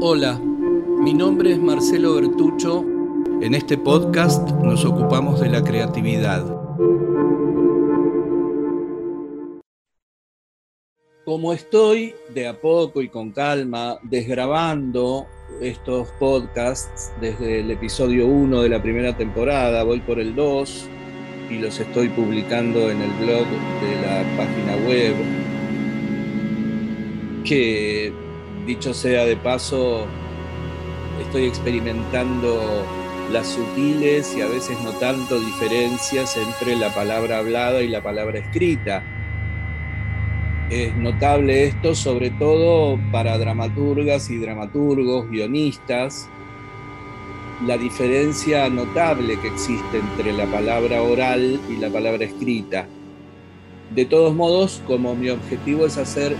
Hola, mi nombre es Marcelo Bertucho. En este podcast nos ocupamos de la creatividad. Como estoy de a poco y con calma desgrabando estos podcasts desde el episodio 1 de la primera temporada, voy por el 2 y los estoy publicando en el blog de la página web, que dicho sea de paso, estoy experimentando las sutiles y a veces no tanto diferencias entre la palabra hablada y la palabra escrita. Es notable esto sobre todo para dramaturgas y dramaturgos, guionistas, la diferencia notable que existe entre la palabra oral y la palabra escrita. De todos modos, como mi objetivo es hacer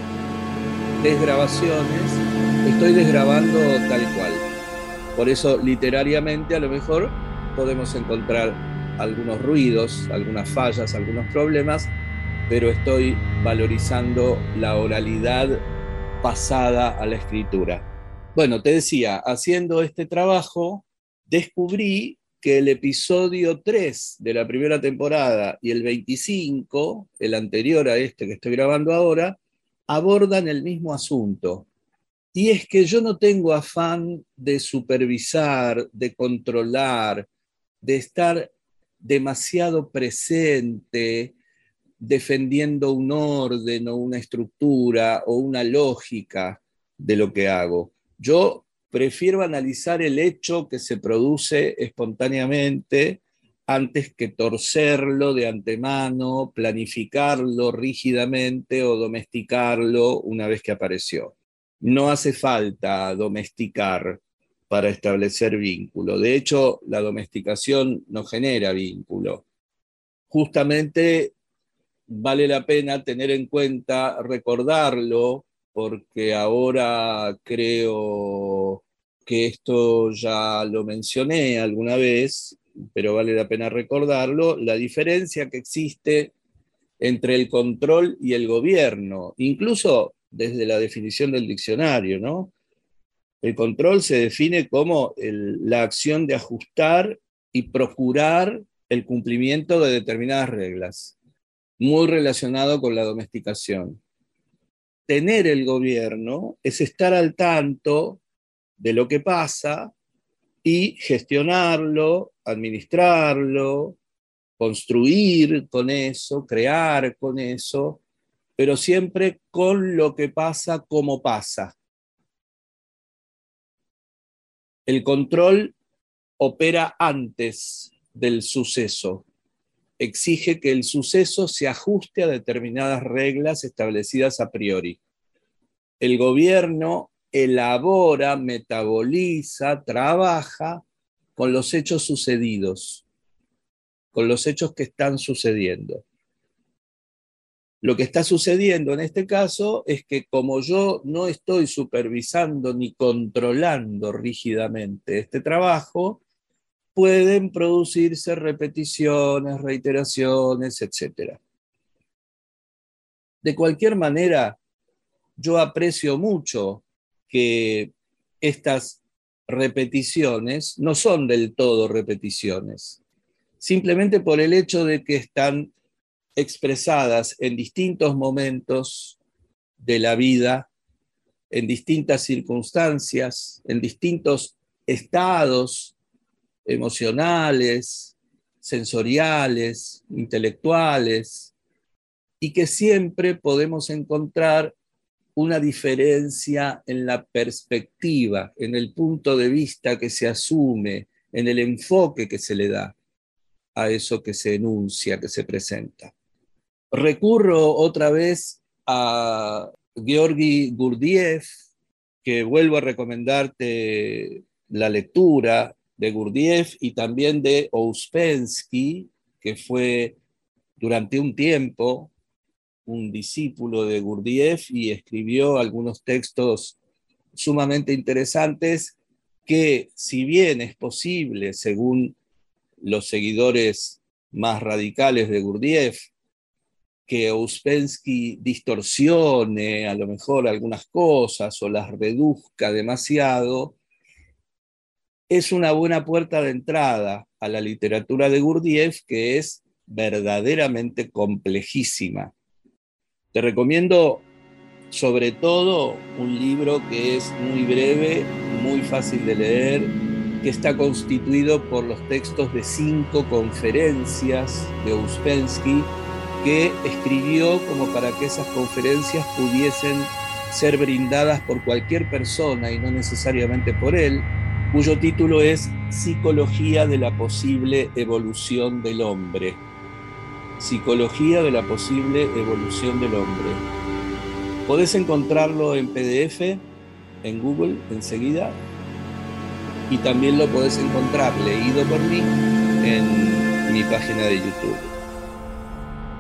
desgrabaciones, estoy desgrabando tal cual. Por eso, literariamente, a lo mejor podemos encontrar algunos ruidos, algunas fallas, algunos problemas, pero estoy valorizando la oralidad pasada a la escritura. Bueno, te decía, haciendo este trabajo, descubrí que el episodio 3 de la primera temporada y el 25, el anterior a este que estoy grabando ahora, abordan el mismo asunto. Y es que yo no tengo afán de supervisar, de controlar, de estar demasiado presente defendiendo un orden o una estructura o una lógica de lo que hago. Yo prefiero analizar el hecho que se produce espontáneamente antes que torcerlo de antemano, planificarlo rígidamente o domesticarlo una vez que apareció. No hace falta domesticar para establecer vínculo. De hecho, la domesticación no genera vínculo. Justamente vale la pena tener en cuenta, recordarlo, porque ahora creo que esto ya lo mencioné alguna vez, pero vale la pena recordarlo, la diferencia que existe entre el control y el gobierno, incluso desde la definición del diccionario, ¿no? El control se define como la acción de ajustar y procurar el cumplimiento de determinadas reglas, muy relacionado con la domesticación. Tener el gobierno es estar al tanto de lo que pasa y gestionarlo, administrarlo, construir con eso, crear con eso, pero siempre con lo que pasa como pasa. El control opera antes del suceso. Exige que el suceso se ajuste a determinadas reglas establecidas a priori. El gobierno elabora, metaboliza, trabaja con los hechos sucedidos, con los hechos que están sucediendo. Lo que está sucediendo en este caso es que como yo no estoy supervisando ni controlando rígidamente este trabajo, pueden producirse repeticiones, reiteraciones, etc. De cualquier manera, yo aprecio mucho que estas repeticiones no son del todo repeticiones, simplemente por el hecho de que están expresadas en distintos momentos de la vida, en distintas circunstancias, en distintos estados emocionales, sensoriales, intelectuales, y que siempre podemos encontrar una diferencia en la perspectiva, en el punto de vista que se asume, en el enfoque que se le da a eso que se enuncia, que se presenta. Recurro otra vez a Georgi Gurdjieff, que vuelvo a recomendarte la lectura de Gurdjieff y también de Ouspensky, que fue durante un tiempo un discípulo de Gurdjieff y escribió algunos textos sumamente interesantes que, si bien es posible, según los seguidores más radicales de Gurdjieff, que Ouspensky distorsione a lo mejor algunas cosas o las reduzca demasiado, es una buena puerta de entrada a la literatura de Gurdjieff que es verdaderamente complejísima. Te recomiendo sobre todo un libro que es muy breve, muy fácil de leer, que está constituido por los textos de cinco conferencias de Ouspensky que escribió como para que esas conferencias pudiesen ser brindadas por cualquier persona y no necesariamente por él, cuyo título es Psicología de la posible evolución del hombre. Psicología de la posible evolución del hombre. Podés encontrarlo en PDF en Google enseguida y también lo podés encontrar leído por mí en mi página de YouTube.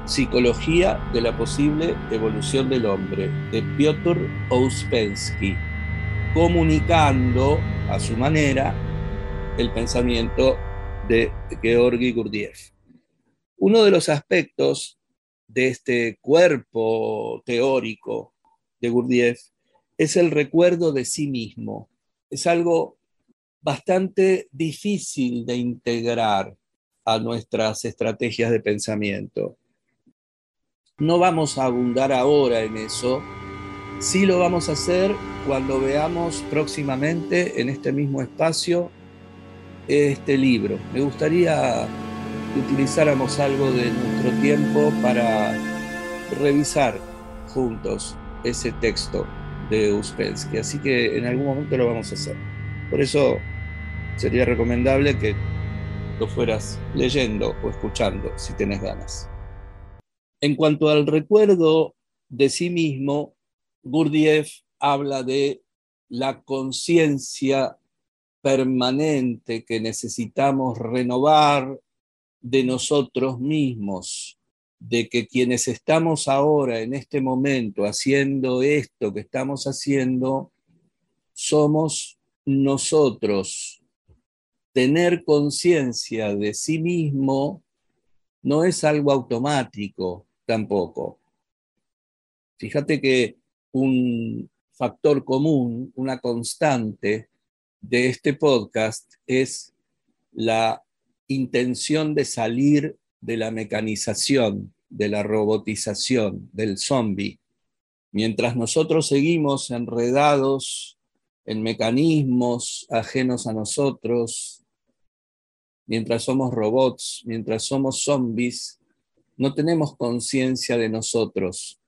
Psicología de la posible evolución del hombre, de Piotr Ouspensky, comunicando a su manera el pensamiento de Georgi Gurdjieff. Uno de los aspectos de este cuerpo teórico de Gurdjieff es el recuerdo de sí mismo. Es algo bastante difícil de integrar a nuestras estrategias de pensamiento. No vamos a abundar ahora en eso, sí lo vamos a hacer cuando veamos próximamente en este mismo espacio este libro. Me gustaría utilizáramos algo de nuestro tiempo para revisar juntos ese texto de Uspensky, así que en algún momento lo vamos a hacer. Por eso sería recomendable que lo fueras leyendo o escuchando si tienes ganas. En cuanto al recuerdo de sí mismo, Gurdjieff habla de la conciencia permanente que necesitamos renovar de nosotros mismos, de que quienes estamos ahora en este momento haciendo esto que estamos haciendo, somos nosotros. Tener conciencia de sí mismo no es algo automático, tampoco. Fíjate que un factor común, una constante de este podcast es la intención de salir de la mecanización, de la robotización, del zombie. Mientras nosotros seguimos enredados en mecanismos ajenos a nosotros, mientras somos robots, mientras somos zombies, no tenemos conciencia de nosotros,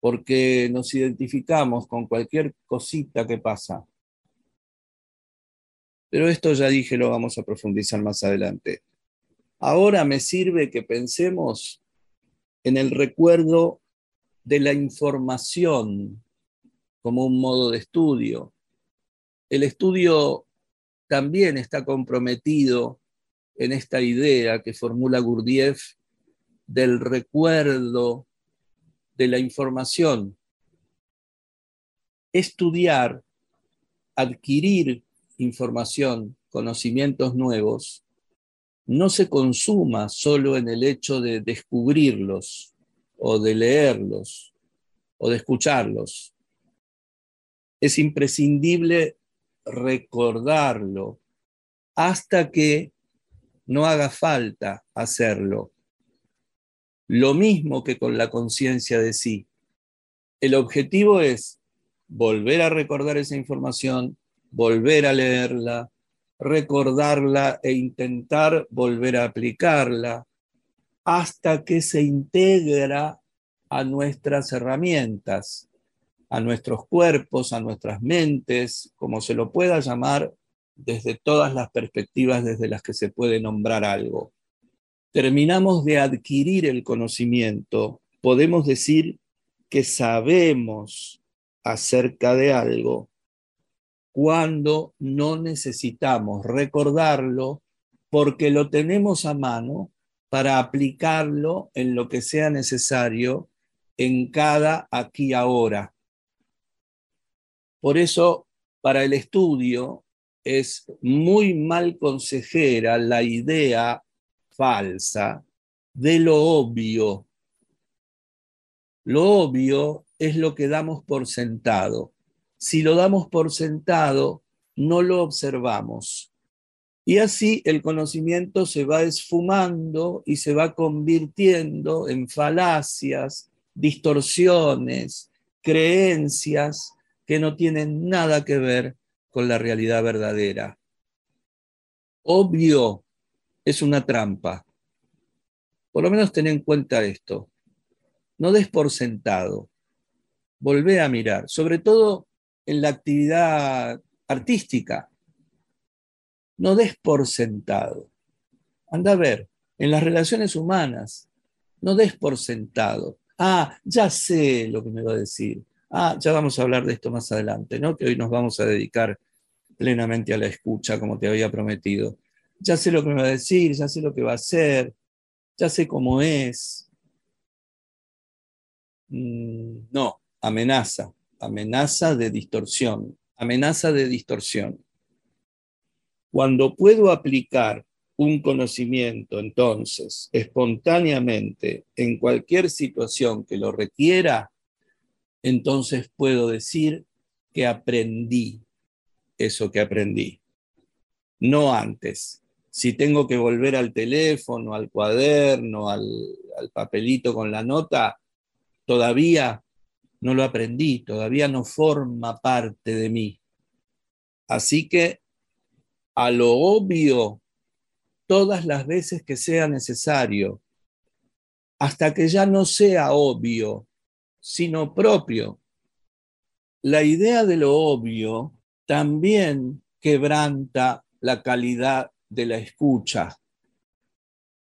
porque nos identificamos con cualquier cosita que pasa. Pero esto ya dije, lo vamos a profundizar más adelante. Ahora me sirve que pensemos en el recuerdo de la información como un modo de estudio. El estudio también está comprometido en esta idea que formula Gurdjieff del recuerdo, de la información. Estudiar, adquirir información, conocimientos nuevos, no se consuma solo en el hecho de descubrirlos o de leerlos o de escucharlos. Es imprescindible recordarlo hasta que no haga falta hacerlo lo mismo que con la conciencia de sí. El objetivo es volver a recordar esa información, volver a leerla, recordarla e intentar volver a aplicarla hasta que se integra a nuestras herramientas, a nuestros cuerpos, a nuestras mentes, como se lo pueda llamar desde todas las perspectivas desde las que se puede nombrar algo. Terminamos de adquirir el conocimiento, podemos decir que sabemos acerca de algo cuando no necesitamos recordarlo porque lo tenemos a mano para aplicarlo en lo que sea necesario en cada aquí ahora. Por eso, para el estudio es muy mal consejera la idea falsa de lo obvio, Lo obvio es lo que damos por sentado. Si lo damos por sentado, no lo observamos. Y así el conocimiento se va esfumando y se va convirtiendo en falacias, distorsiones, creencias que no tienen nada que ver con la realidad verdadera. Obvio es una trampa. Por lo menos ten en cuenta esto. No des por sentado. Volvé a mirar, sobre todo en la actividad artística. No des por sentado. Anda a ver, en las relaciones humanas, no des por sentado. Ah, ya sé lo que me va a decir. Ah, ya vamos a hablar de esto más adelante, ¿no? Que hoy nos vamos a dedicar plenamente a la escucha, como te había prometido. Ya sé lo que me va a decir, ya sé lo que va a hacer, ya sé cómo es. Mm, no, amenaza, amenaza de distorsión, amenaza de distorsión. Cuando puedo aplicar un conocimiento, entonces, espontáneamente, en cualquier situación que lo requiera, entonces puedo decir que aprendí eso que aprendí. No antes. Si tengo que volver al teléfono, al cuaderno, al, al papelito con la nota, todavía no lo aprendí, todavía no forma parte de mí. Así que a lo obvio todas las veces que sea necesario, hasta que ya no sea obvio, sino propio. La idea de lo obvio también quebranta la calidad de la escucha.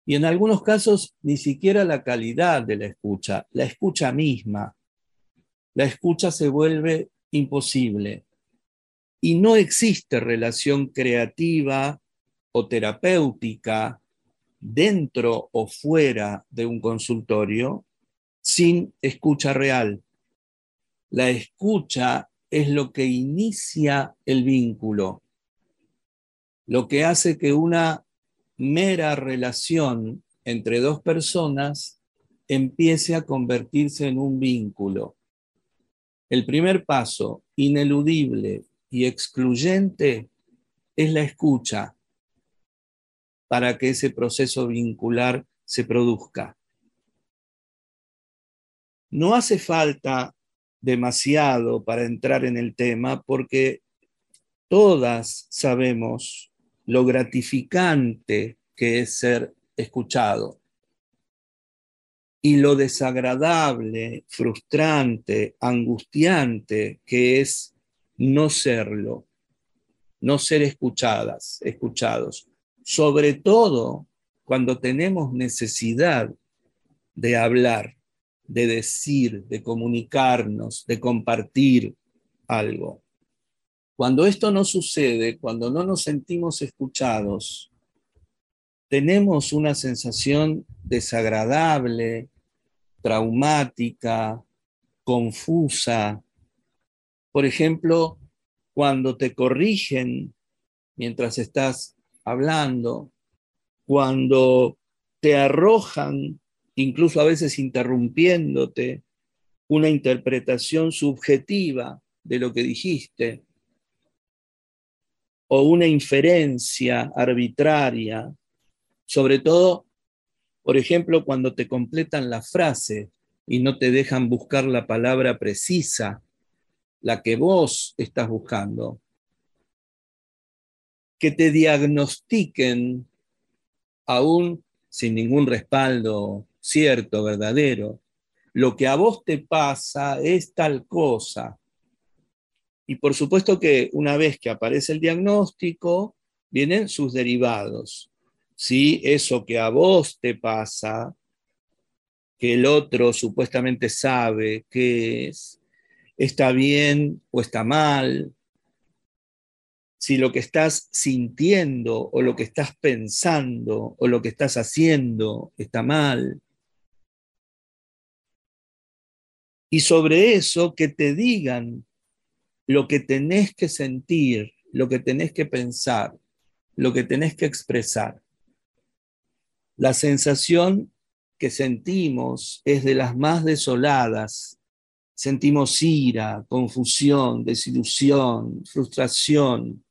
Y en algunos casos ni siquiera la calidad de la escucha, la escucha misma. La escucha se vuelve imposible y no existe relación creativa o terapéutica dentro o fuera de un consultorio sin escucha real. La escucha es lo que inicia el vínculo, lo que hace que una mera relación entre dos personas empiece a convertirse en un vínculo. El primer paso, ineludible y excluyente es la escucha para que ese proceso vincular se produzca. No hace falta demasiado para entrar en el tema porque todas sabemos lo gratificante que es ser escuchado y lo desagradable, frustrante, angustiante que es no serlo, no ser escuchadas, escuchados, sobre todo cuando tenemos necesidad de hablar, de decir, de comunicarnos, de compartir algo. Cuando esto no sucede, cuando no nos sentimos escuchados, tenemos una sensación desagradable, traumática, confusa, por ejemplo, cuando te corrigen mientras estás hablando, cuando te arrojan, incluso a veces interrumpiéndote, una interpretación subjetiva de lo que dijiste, o una inferencia arbitraria, sobre todo, por ejemplo, cuando te completan la frase y no te dejan buscar la palabra precisa la que vos estás buscando, que te diagnostiquen aún sin ningún respaldo cierto, verdadero, lo que a vos te pasa es tal cosa. Y por supuesto que una vez que aparece el diagnóstico, vienen sus derivados. Si eso que a vos te pasa, que el otro supuestamente sabe qué es, está bien o está mal, si lo que estás sintiendo o lo que estás pensando o lo que estás haciendo está mal. Y sobre eso que te digan lo que tenés que sentir, lo que tenés que pensar, lo que tenés que expresar. La sensación que sentimos es de las más desoladas. Sentimos ira, confusión, desilusión, frustración,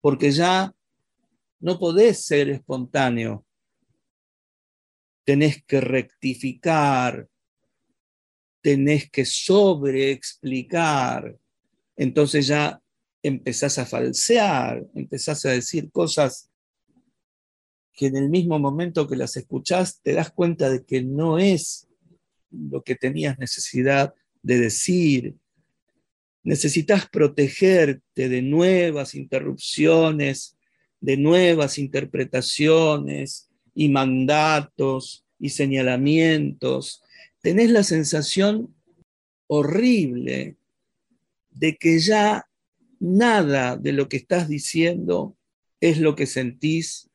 porque ya no podés ser espontáneo. Tenés que rectificar, tenés que sobreexplicar. Entonces ya empezás a falsear, empezás a decir cosas que en el mismo momento que las escuchás te das cuenta de que no es lo que tenías necesidad de decir. Necesitas protegerte de nuevas interrupciones, de nuevas interpretaciones y mandatos y señalamientos. Tenés la sensación horrible de que ya nada de lo que estás diciendo es lo que sentís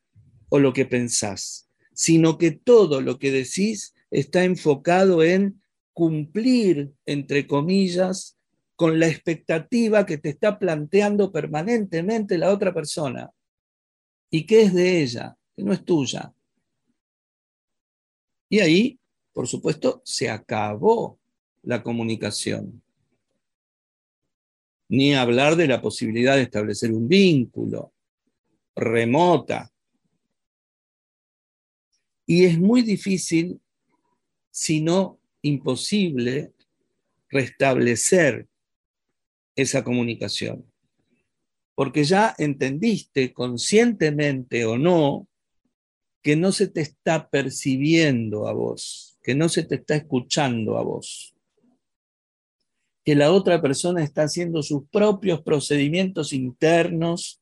o lo que pensás, sino que todo lo que decís está enfocado en cumplir, entre comillas, con la expectativa que te está planteando permanentemente la otra persona y que es de ella, que no es tuya. Y ahí, por supuesto, se acabó la comunicación. Ni hablar de la posibilidad de establecer un vínculo remota, y es muy difícil, si no imposible, restablecer esa comunicación. Porque ya entendiste conscientemente o no que no se te está percibiendo a vos, que no se te está escuchando a vos, que la otra persona está haciendo sus propios procedimientos internos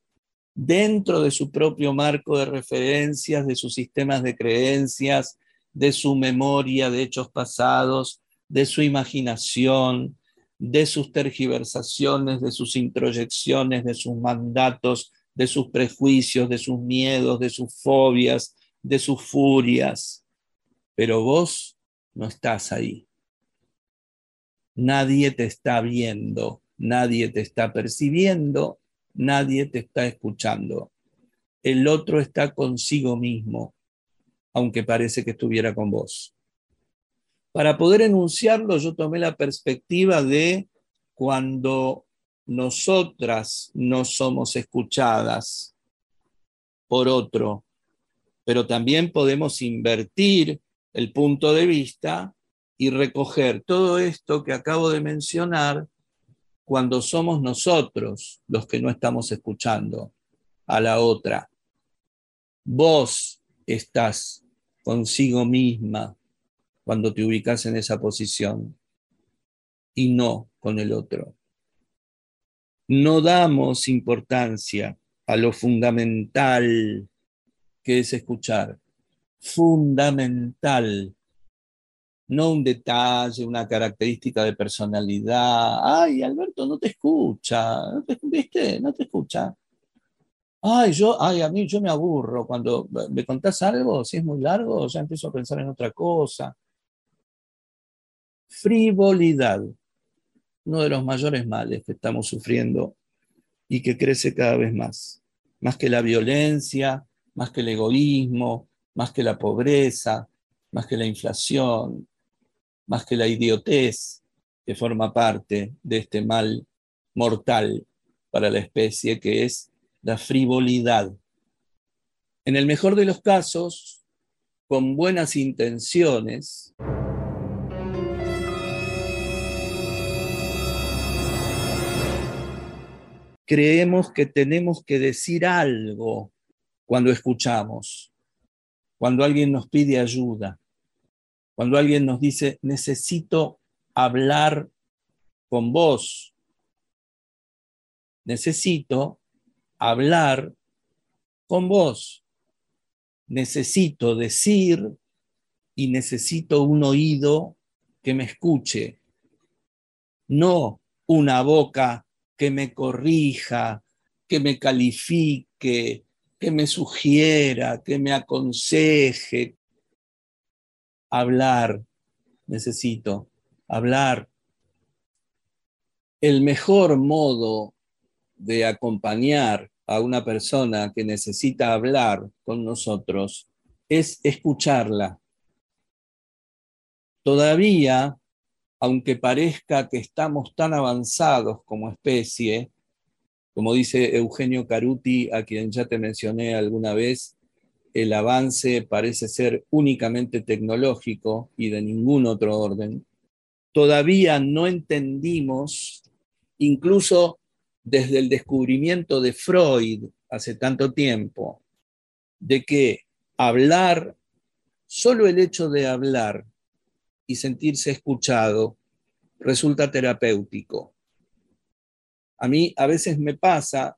dentro de su propio marco de referencias, de sus sistemas de creencias, de su memoria de hechos pasados, de su imaginación, de sus tergiversaciones, de sus introyecciones, de sus mandatos, de sus prejuicios, de sus miedos, de sus fobias, de sus furias. Pero vos no estás ahí. Nadie te está viendo, nadie te está percibiendo nadie te está escuchando. El otro está consigo mismo, aunque parece que estuviera con vos. Para poder enunciarlo, yo tomé la perspectiva de cuando nosotras no somos escuchadas por otro, pero también podemos invertir el punto de vista y recoger todo esto que acabo de mencionar cuando somos nosotros los que no estamos escuchando a la otra. Vos estás consigo misma cuando te ubicas en esa posición y no con el otro. No damos importancia a lo fundamental que es escuchar. Fundamental no un detalle, una característica de personalidad. Ay, Alberto, no te escucha, ¿No te, ¿viste? No te escucha. Ay, yo, ay, a mí yo me aburro cuando me contás algo, si es muy largo, ya empiezo a pensar en otra cosa. Frivolidad, uno de los mayores males que estamos sufriendo y que crece cada vez más. Más que la violencia, más que el egoísmo, más que la pobreza, más que la inflación, más que la idiotez que forma parte de este mal mortal para la especie, que es la frivolidad. En el mejor de los casos, con buenas intenciones, creemos que tenemos que decir algo cuando escuchamos, cuando alguien nos pide ayuda. Cuando alguien nos dice, necesito hablar con vos, necesito hablar con vos, necesito decir y necesito un oído que me escuche, no una boca que me corrija, que me califique, que me sugiera, que me aconseje, hablar, necesito hablar. El mejor modo de acompañar a una persona que necesita hablar con nosotros es escucharla, todavía, aunque parezca que estamos tan avanzados como especie, como dice Eugenio Caruti, a quien ya te mencioné alguna vez, el avance parece ser únicamente tecnológico y de ningún otro orden. Todavía no entendimos, incluso desde el descubrimiento de Freud hace tanto tiempo, de que hablar, solo el hecho de hablar y sentirse escuchado resulta terapéutico. A mí a veces me pasa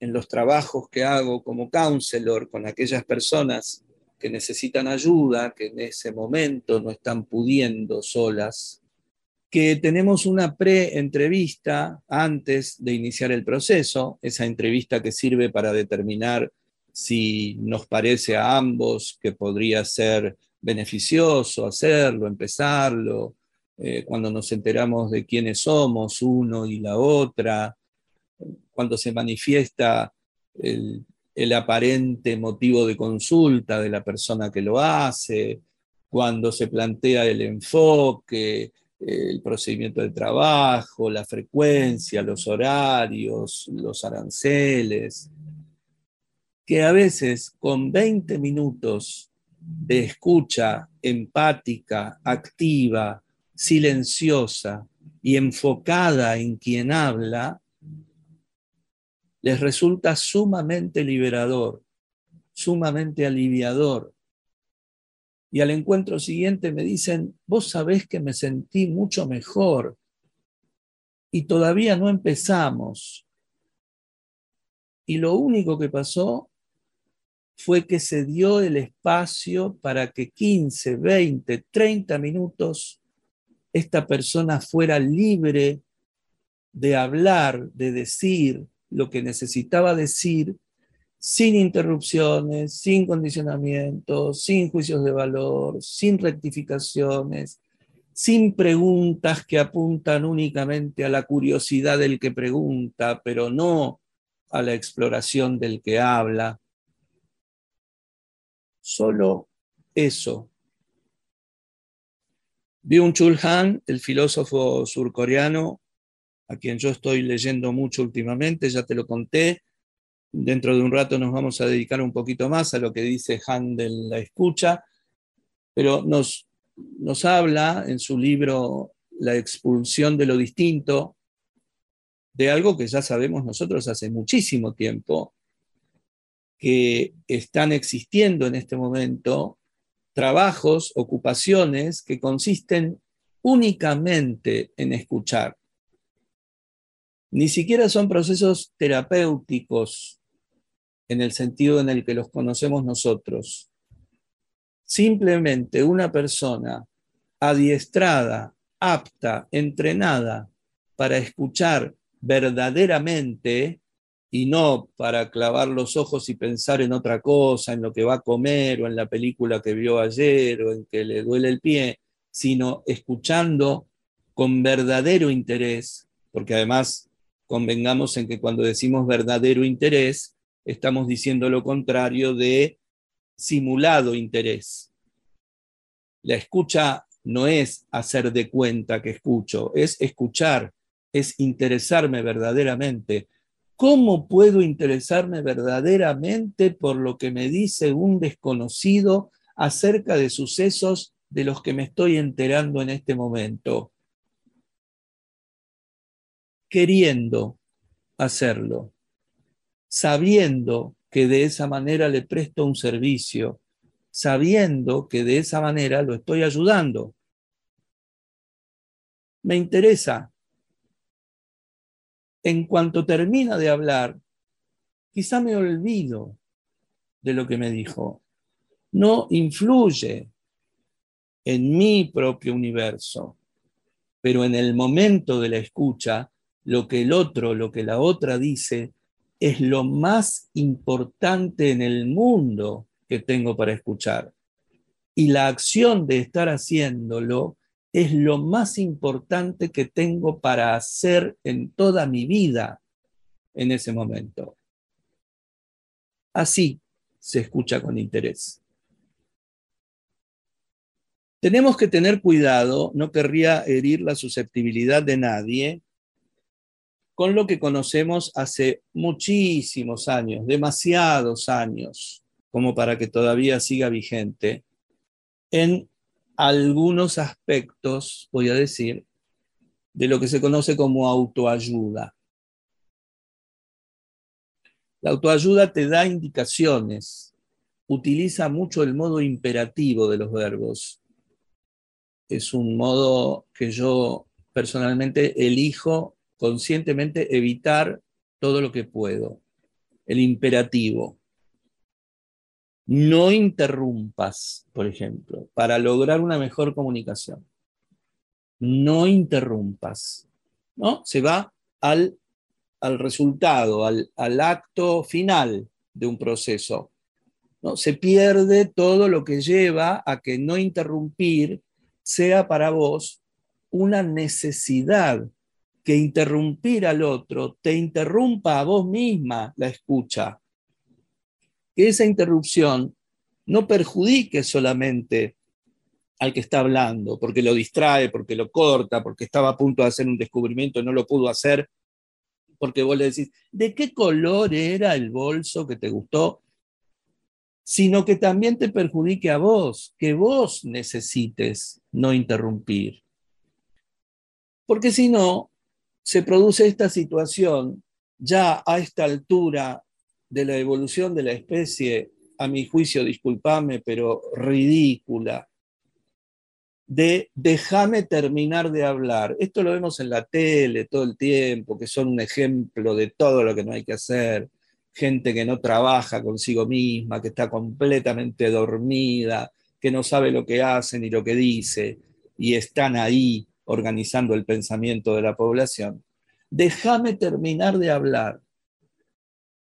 en los trabajos que hago como counselor con aquellas personas que necesitan ayuda, que en ese momento no están pudiendo solas, que tenemos una pre-entrevista antes de iniciar el proceso, esa entrevista que sirve para determinar si nos parece a ambos que podría ser beneficioso hacerlo, empezarlo, eh, cuando nos enteramos de quiénes somos uno y la otra, cuando se manifiesta el, aparente motivo de consulta de la persona que lo hace, cuando se plantea el enfoque, el procedimiento de trabajo, la frecuencia, los horarios, los aranceles, que a veces con 20 minutos de escucha empática, activa, silenciosa y enfocada en quien habla, les resulta sumamente liberador, sumamente aliviador. Y al encuentro siguiente me dicen, vos sabés que me sentí mucho mejor y todavía no empezamos. Y lo único que pasó fue que se dio el espacio para que 15, 20, 30 minutos esta persona fuera libre de hablar, de decir lo que necesitaba decir sin interrupciones, sin condicionamientos, sin juicios de valor, sin rectificaciones, sin preguntas que apuntan únicamente a la curiosidad del que pregunta, pero no a la exploración del que habla. Solo eso. Byung-Chul Han, el filósofo surcoreano, a quien yo estoy leyendo mucho últimamente, ya te lo conté. Dentro de un rato nos vamos a dedicar un poquito más a lo que dice Han de la escucha, pero nos, nos habla en su libro La expulsión de lo distinto, de algo que ya sabemos nosotros hace muchísimo tiempo, que están existiendo en este momento trabajos, ocupaciones que consisten únicamente en escuchar. Ni siquiera son procesos terapéuticos en el sentido en el que los conocemos nosotros. Simplemente una persona adiestrada, apta, entrenada para escuchar verdaderamente y no para clavar los ojos y pensar en otra cosa, en lo que va a comer o en la película que vio ayer o en que le duele el pie, sino escuchando con verdadero interés, porque además convengamos en que cuando decimos verdadero interés, estamos diciendo lo contrario de simulado interés. La escucha no es hacer de cuenta que escucho, es escuchar, es interesarme verdaderamente, ¿Cómo puedo interesarme verdaderamente por lo que me dice un desconocido acerca de sucesos de los que me estoy enterando en este momento? Queriendo hacerlo, sabiendo que de esa manera le presto un servicio, sabiendo que de esa manera lo estoy ayudando. Me interesa en cuanto termina de hablar, quizá me olvido de lo que me dijo. No influye en mi propio universo, pero en el momento de la escucha, lo que el otro, lo que la otra dice, es lo más importante en el mundo que tengo para escuchar. Y la acción de estar haciéndolo es lo más importante que tengo para hacer en toda mi vida en ese momento. Así se escucha con interés. Tenemos que tener cuidado, no querría herir la susceptibilidad de nadie, con lo que conocemos hace muchísimos años, demasiados años, como para que todavía siga vigente, en algunos aspectos, voy a decir, de lo que se conoce como autoayuda. La autoayuda te da indicaciones, utiliza mucho el modo imperativo de los verbos. Es un modo que yo personalmente elijo conscientemente evitar todo lo que puedo. El imperativo. No interrumpas, por ejemplo, para lograr una mejor comunicación. No interrumpas. ¿no? Se va al al resultado, al, acto final de un proceso. ¿no? Se pierde todo lo que lleva a que no interrumpir sea para vos una necesidad, que interrumpir al otro te interrumpa a vos misma la escucha. Que esa interrupción no perjudique solamente al que está hablando, porque lo distrae, porque lo corta, porque estaba a punto de hacer un descubrimiento y no lo pudo hacer porque vos le decís, ¿de qué color era el bolso que te gustó? Sino que también te perjudique a vos, que vos necesites no interrumpir. Porque si no, se produce esta situación ya a esta altura de la evolución de la especie, a mi juicio, discúlpame, pero ridícula, de déjame terminar de hablar. Esto lo vemos en la tele todo el tiempo, que son un ejemplo de todo lo que no hay que hacer. Gente que no trabaja consigo misma, que está completamente dormida, que no sabe lo que hace ni lo que dice, y están ahí organizando el pensamiento de la población. Déjame terminar de hablar.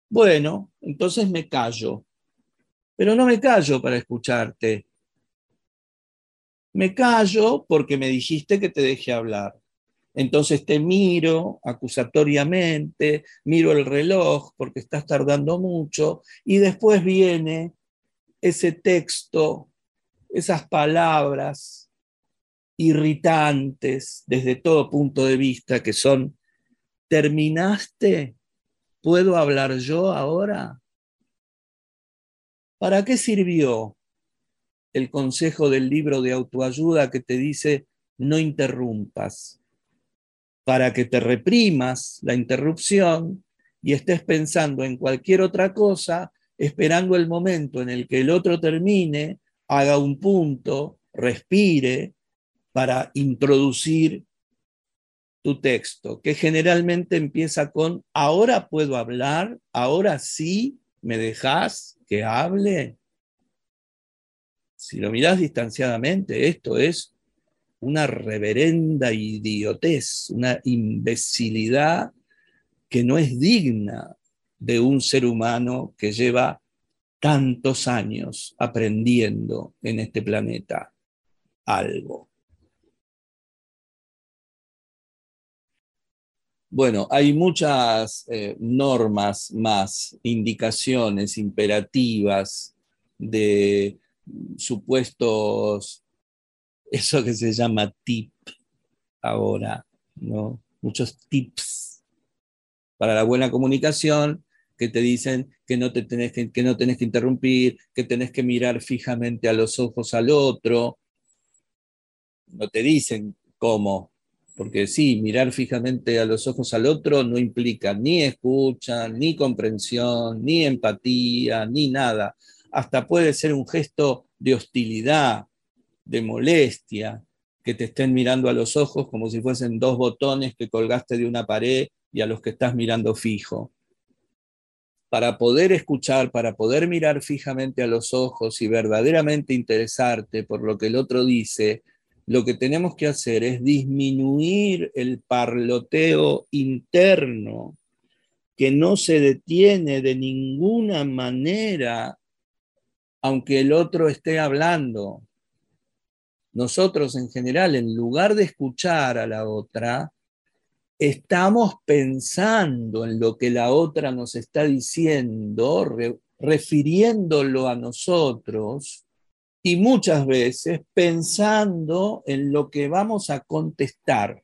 Bueno, entonces me callo, pero no me callo para escucharte, me callo porque me dijiste que te deje hablar. Entonces te miro acusatoriamente, miro el reloj porque estás tardando mucho y después viene ese texto, esas palabras irritantes desde todo punto de vista que son, ¿terminaste? ¿Puedo hablar yo ahora? ¿Para qué sirvió el consejo del libro de autoayuda que te dice no interrumpas, para que te reprimas la interrupción y estés pensando en cualquier otra cosa, esperando el momento en el que el otro termine, haga un punto, respire para introducir tu texto, que generalmente empieza con, ahora puedo hablar, ahora sí, me dejas que hable. Si lo mirás distanciadamente, esto es una reverenda idiotez, una imbecilidad que no es digna de un ser humano que lleva tantos años aprendiendo en este planeta algo. Bueno, hay muchas eh, normas más, indicaciones imperativas de supuestos, eso que se llama tip ahora, ¿no? Muchos tips para la buena comunicación que te dicen que no, te tenés que, que no tenés que interrumpir, que tenés que mirar fijamente a los ojos al otro. No te dicen cómo, porque sí, mirar fijamente a los ojos al otro no implica ni escucha, ni comprensión, ni empatía, ni nada hasta puede ser un gesto de hostilidad, de molestia, que te estén mirando a los ojos como si fuesen dos botones que colgaste de una pared y a los que estás mirando fijo. Para poder escuchar, para poder mirar fijamente a los ojos y verdaderamente interesarte por lo que el otro dice, lo que tenemos que hacer es disminuir el parloteo interno que no se detiene de ninguna manera aunque el otro esté hablando. Nosotros en general, en lugar de escuchar a la otra, estamos pensando en lo que la otra nos está diciendo, refiriéndolo a nosotros y muchas veces pensando en lo que vamos a contestar.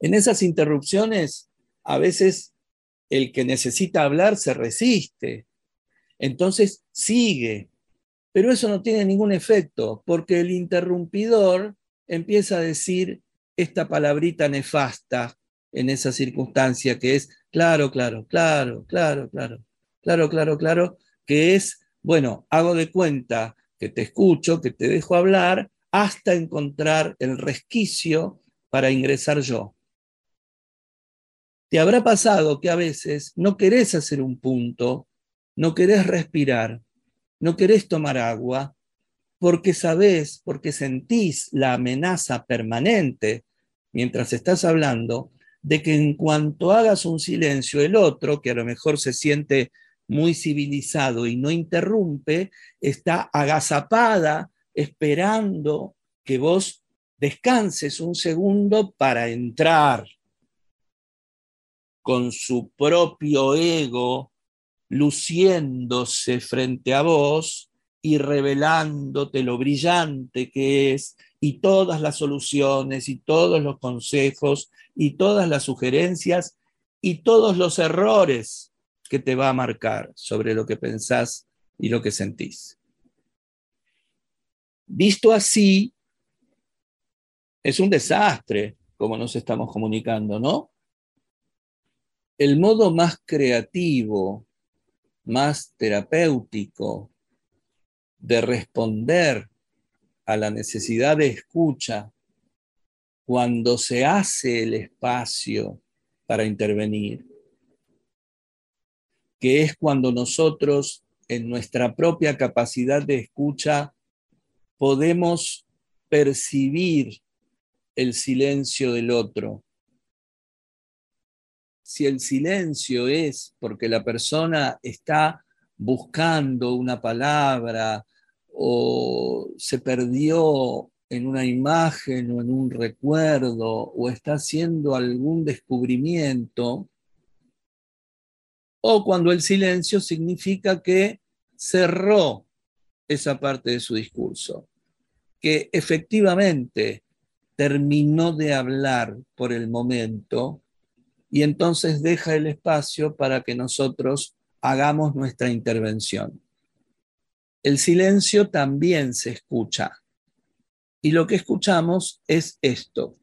En esas interrupciones, a veces el que necesita hablar se resiste, entonces sigue, pero eso no tiene ningún efecto, porque el interrumpidor empieza a decir esta palabrita nefasta en esa circunstancia que es claro, claro, claro, claro, claro, claro, claro, claro, que es, bueno, hago de cuenta que te escucho, que te dejo hablar, hasta encontrar el resquicio para ingresar yo. Te habrá pasado que a veces no querés hacer un punto, no querés respirar, no querés tomar agua, porque sabés, porque sentís la amenaza permanente mientras estás hablando de que en cuanto hagas un silencio, el otro, que a lo mejor se siente muy civilizado y no interrumpe, está agazapada esperando que vos descanses un segundo para entrar con su propio ego luciéndose frente a vos y revelándote lo brillante que es y todas las soluciones y todos los consejos y todas las sugerencias y todos los errores que te va a marcar sobre lo que pensás y lo que sentís. Visto así, es un desastre como nos estamos comunicando, ¿no? el modo más creativo, más terapéutico de responder a la necesidad de escucha cuando se hace el espacio para intervenir, que es cuando nosotros en nuestra propia capacidad de escucha podemos percibir el silencio del otro. Si el silencio es porque la persona está buscando una palabra o se perdió en una imagen o en un recuerdo o está haciendo algún descubrimiento, o cuando el silencio significa que cerró esa parte de su discurso, que efectivamente terminó de hablar por el momento y entonces deja el espacio para que nosotros hagamos nuestra intervención. El silencio también se escucha y lo que escuchamos es esto.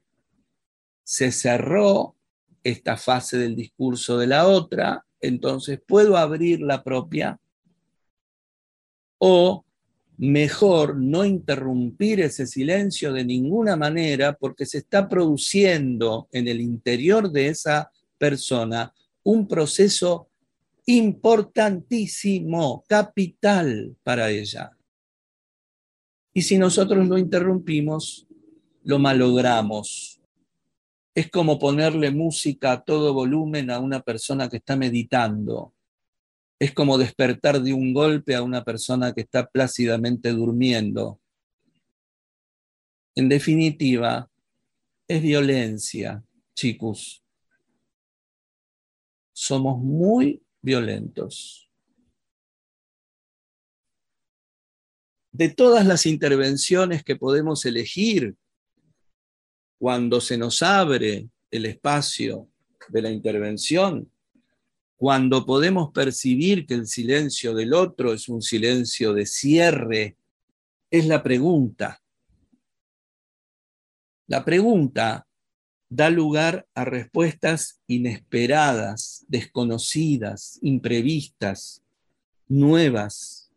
Se cerró esta fase del discurso de la otra, entonces puedo abrir la propia o mejor no interrumpir ese silencio de ninguna manera porque se está produciendo en el interior de esa persona un proceso importantísimo, capital para ella. Y si nosotros lo interrumpimos, lo malogramos. Es como ponerle música a todo volumen a una persona que está meditando. Es como despertar de un golpe a una persona que está plácidamente durmiendo. En definitiva, es violencia, chicos somos muy violentos. De todas las intervenciones que podemos elegir cuando se nos abre el espacio de la intervención, cuando podemos percibir que el silencio del otro es un silencio de cierre, es la pregunta. La pregunta da lugar a respuestas inesperadas, desconocidas, imprevistas, nuevas.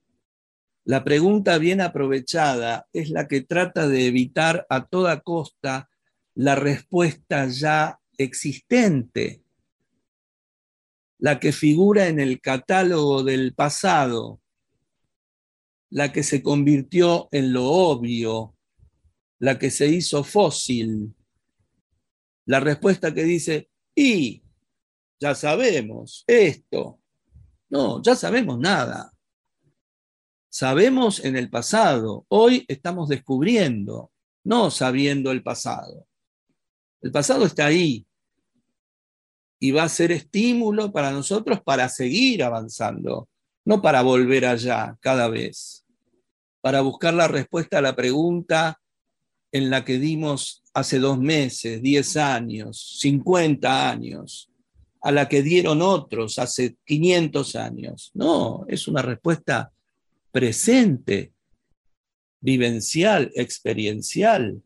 La pregunta bien aprovechada es la que trata de evitar a toda costa la respuesta ya existente, la que figura en el catálogo del pasado, la que se convirtió en lo obvio, la que se hizo fósil, la respuesta que dice, y ya sabemos esto. No, ya sabemos nada. Sabemos en el pasado, hoy estamos descubriendo, no sabiendo el pasado. El pasado está ahí y va a ser estímulo para nosotros para seguir avanzando. no para volver allá cada vez, para buscar la respuesta a la pregunta en la que dimos hace dos meses, diez años, cincuenta años, a la que dieron otros hace 500 años. No, es una respuesta presente, vivencial, experiencial,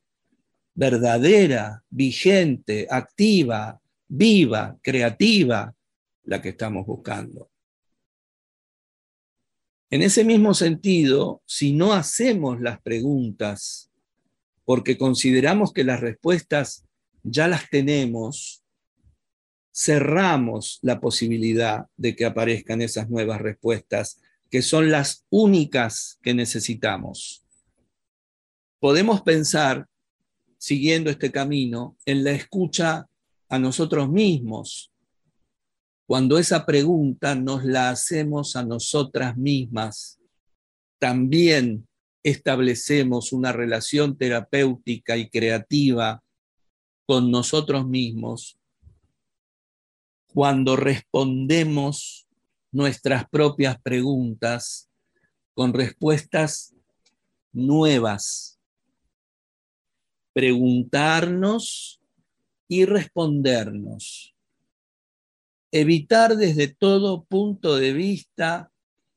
verdadera, vigente, activa, viva, creativa, la que estamos buscando. En ese mismo sentido, si no hacemos las preguntas porque consideramos que las respuestas ya las tenemos, cerramos la posibilidad de que aparezcan esas nuevas respuestas, que son las únicas que necesitamos. Podemos pensar, siguiendo este camino, en la escucha a nosotros mismos, cuando esa pregunta nos la hacemos a nosotras mismas, también establecemos una relación terapéutica y creativa con nosotros mismos cuando respondemos nuestras propias preguntas con respuestas nuevas. Preguntarnos y respondernos evitar desde todo punto de vista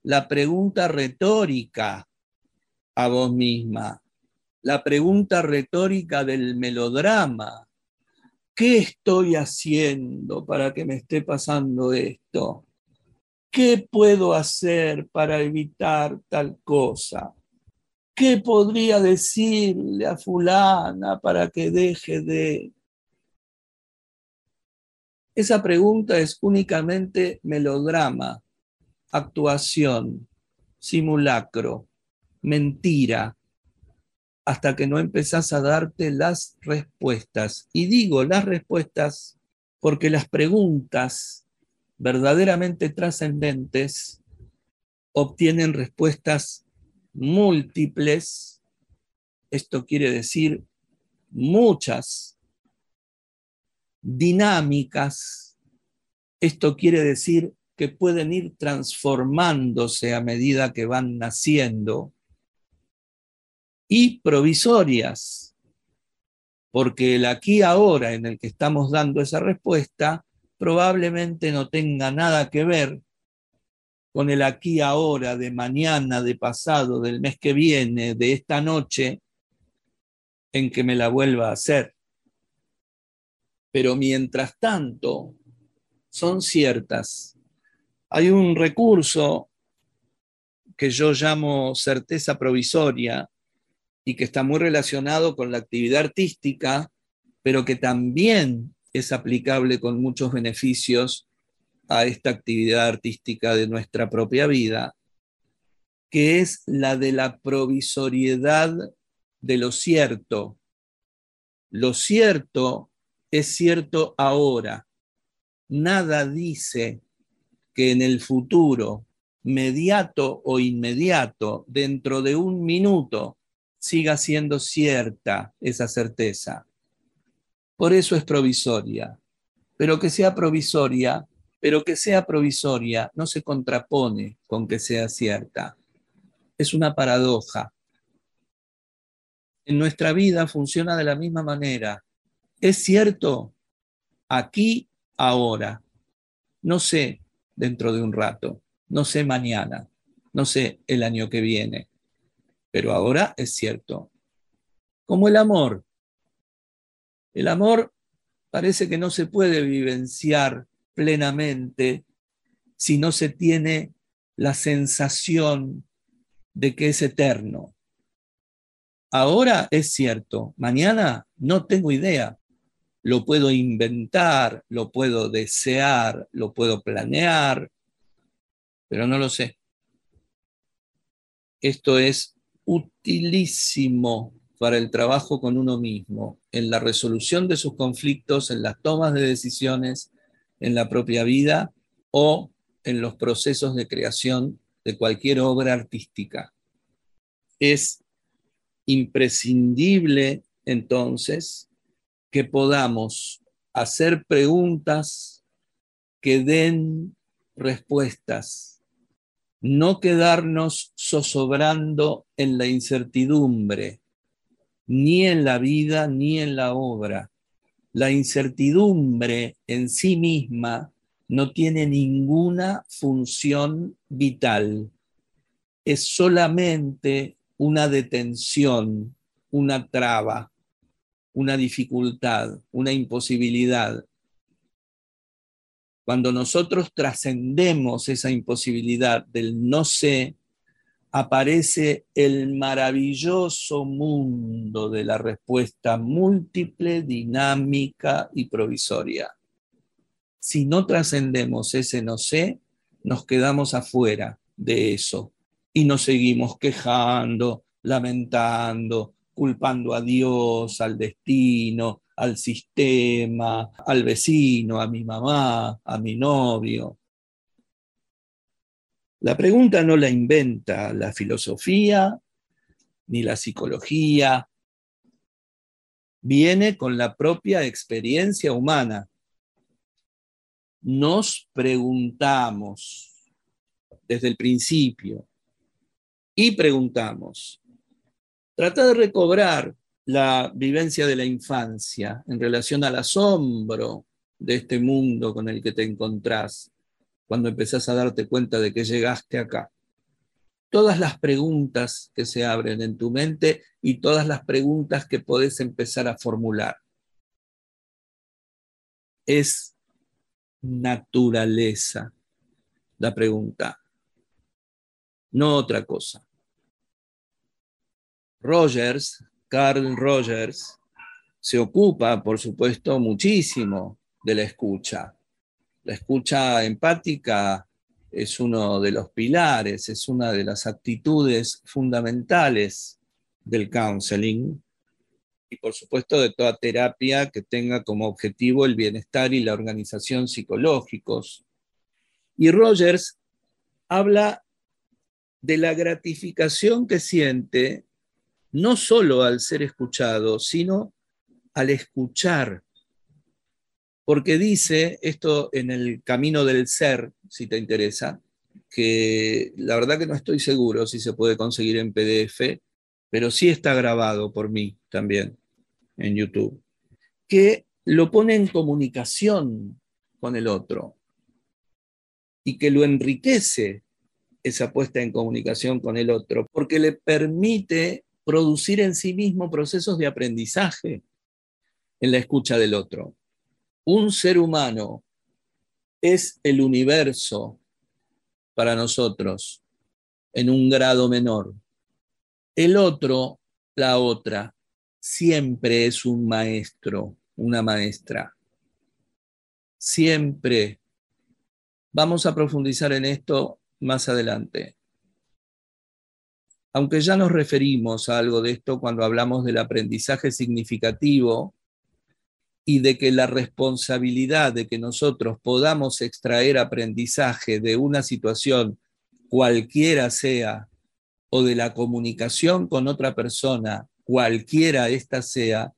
la pregunta retórica a vos misma, la pregunta retórica del melodrama. ¿Qué estoy haciendo para que me esté pasando esto? ¿Qué puedo hacer para evitar tal cosa? ¿Qué podría decirle a fulana para que deje de... Esa pregunta es únicamente melodrama, actuación, simulacro, mentira, hasta que no empezás a darte las respuestas. Y digo las respuestas porque las preguntas verdaderamente trascendentes obtienen respuestas múltiples, esto quiere decir muchas dinámicas. Esto quiere decir que pueden ir transformándose a medida que van naciendo y provisorias, porque el aquí ahora en el que estamos dando esa respuesta probablemente no tenga nada que ver con el aquí ahora de mañana, de pasado, del mes que viene, de esta noche, en que me la vuelva a hacer pero mientras tanto son ciertas. Hay un recurso que yo llamo certeza provisoria y que está muy relacionado con la actividad artística, pero que también es aplicable con muchos beneficios a esta actividad artística de nuestra propia vida, que es la de la provisoriedad de lo cierto. Lo cierto es cierto ahora. Nada dice que en el futuro, mediato o inmediato, dentro de un minuto, siga siendo cierta esa certeza. Por eso es provisoria. Pero que sea provisoria, pero que sea provisoria no se contrapone con que sea cierta. Es una paradoja. En nuestra vida funciona de la misma manera. Es cierto, aquí, ahora. No sé dentro de un rato, no sé mañana, no sé el año que viene, pero ahora es cierto. Como el amor. El amor parece que no se puede vivenciar plenamente si no se tiene la sensación de que es eterno. Ahora es cierto, mañana no tengo idea, lo puedo inventar, lo puedo desear, lo puedo planear, pero no lo sé. Esto es utilísimo para el trabajo con uno mismo, en la resolución de sus conflictos, en las tomas de decisiones, en la propia vida o en los procesos de creación de cualquier obra artística. Es imprescindible entonces que podamos hacer preguntas que den respuestas, no quedarnos zozobrando en la incertidumbre, ni en la vida ni en la obra. La incertidumbre en sí misma no tiene ninguna función vital. Es solamente una detención, una traba, una dificultad, una imposibilidad. Cuando nosotros trascendemos esa imposibilidad del no sé, aparece el maravilloso mundo de la respuesta múltiple, dinámica y provisoria. Si no trascendemos ese no sé, nos quedamos afuera de eso y nos seguimos quejando, lamentando, culpando a Dios, al destino, al sistema, al vecino, a mi mamá, a mi novio. La pregunta no la inventa la filosofía ni la psicología, viene con la propia experiencia humana. Nos preguntamos desde el principio y preguntamos. Trata de recobrar la vivencia de la infancia en relación al asombro de este mundo con el que te encontrás cuando empezás a darte cuenta de que llegaste acá. Todas las preguntas que se abren en tu mente y todas las preguntas que podés empezar a formular. Es naturaleza la pregunta, no otra cosa. Rogers Carl Rogers se ocupa, por supuesto, muchísimo de la escucha. La escucha empática es uno de los pilares, es una de las actitudes fundamentales del counseling y por supuesto de toda terapia que tenga como objetivo el bienestar y la organización psicológicos. Y Rogers habla de la gratificación que siente no solo al ser escuchado, sino al escuchar. Porque dice esto en el camino del ser, si te interesa, que la verdad que no estoy seguro si se puede conseguir en PDF, pero sí está grabado por mí también en YouTube, que lo pone en comunicación con el otro y que lo enriquece esa puesta en comunicación con el otro, porque le permite producir en sí mismo procesos de aprendizaje en la escucha del otro. Un ser humano es el universo para nosotros en un grado menor. El otro, la otra, siempre es un maestro, una maestra. Siempre. Vamos a profundizar en esto más adelante aunque ya nos referimos a algo de esto cuando hablamos del aprendizaje significativo y de que la responsabilidad de que nosotros podamos extraer aprendizaje de una situación cualquiera sea, o de la comunicación con otra persona, cualquiera ésta sea,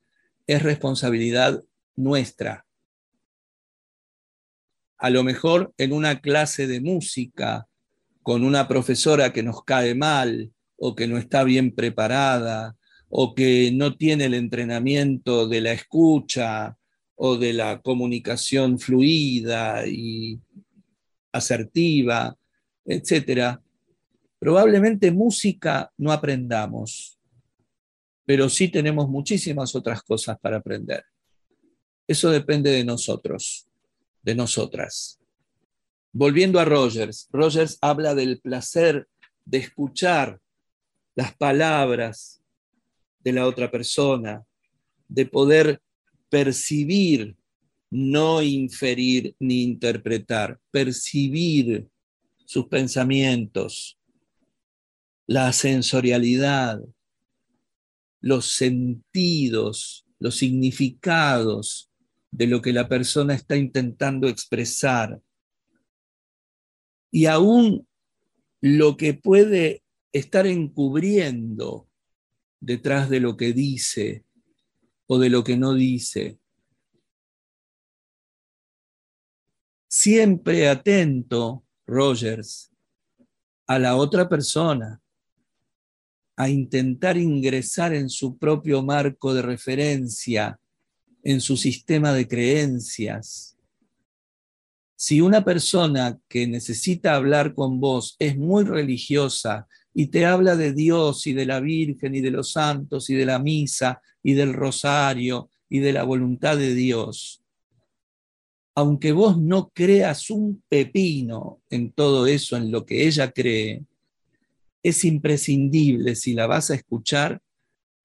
es responsabilidad nuestra. A lo mejor en una clase de música, con una profesora que nos cae mal, o que no está bien preparada o que no tiene el entrenamiento de la escucha o de la comunicación fluida y asertiva, etcétera, probablemente música no aprendamos, pero sí tenemos muchísimas otras cosas para aprender. Eso depende de nosotros, de nosotras. Volviendo a Rogers, Rogers habla del placer de escuchar las palabras de la otra persona, de poder percibir, no inferir ni interpretar, percibir sus pensamientos, la sensorialidad, los sentidos, los significados de lo que la persona está intentando expresar. Y aún lo que puede estar encubriendo detrás de lo que dice o de lo que no dice. Siempre atento, Rogers, a la otra persona, a intentar ingresar en su propio marco de referencia, en su sistema de creencias. Si una persona que necesita hablar con vos es muy religiosa y te habla de Dios y de la Virgen y de los santos y de la misa y del rosario y de la voluntad de Dios, aunque vos no creas un pepino en todo eso, en lo que ella cree, es imprescindible si la vas a escuchar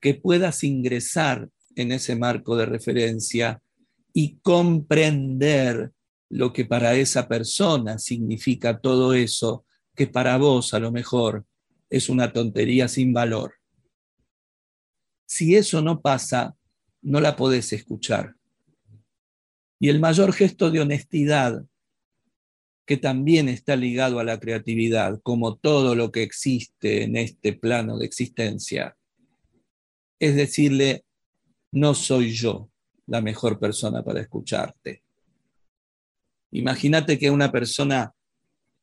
que puedas ingresar en ese marco de referencia y comprender lo que para esa persona significa todo eso, que para vos a lo mejor es una tontería sin valor. Si eso no pasa, no la podés escuchar. Y el mayor gesto de honestidad, que también está ligado a la creatividad, como todo lo que existe en este plano de existencia, es decirle, no soy yo la mejor persona para escucharte. Imagínate que una persona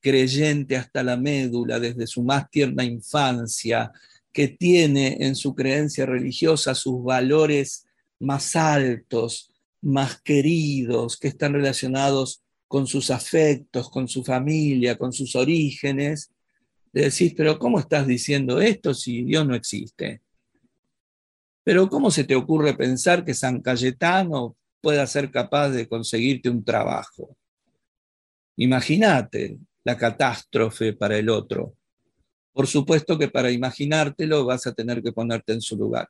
creyente hasta la médula desde su más tierna infancia, que tiene en su creencia religiosa sus valores más altos, más queridos, que están relacionados con sus afectos, con su familia, con sus orígenes, le decís, pero ¿cómo estás diciendo esto si Dios no existe? Pero ¿cómo se te ocurre pensar que San Cayetano pueda ser capaz de conseguirte un trabajo? Imagínate, la catástrofe para el otro. Por supuesto que para imaginártelo vas a tener que ponerte en su lugar.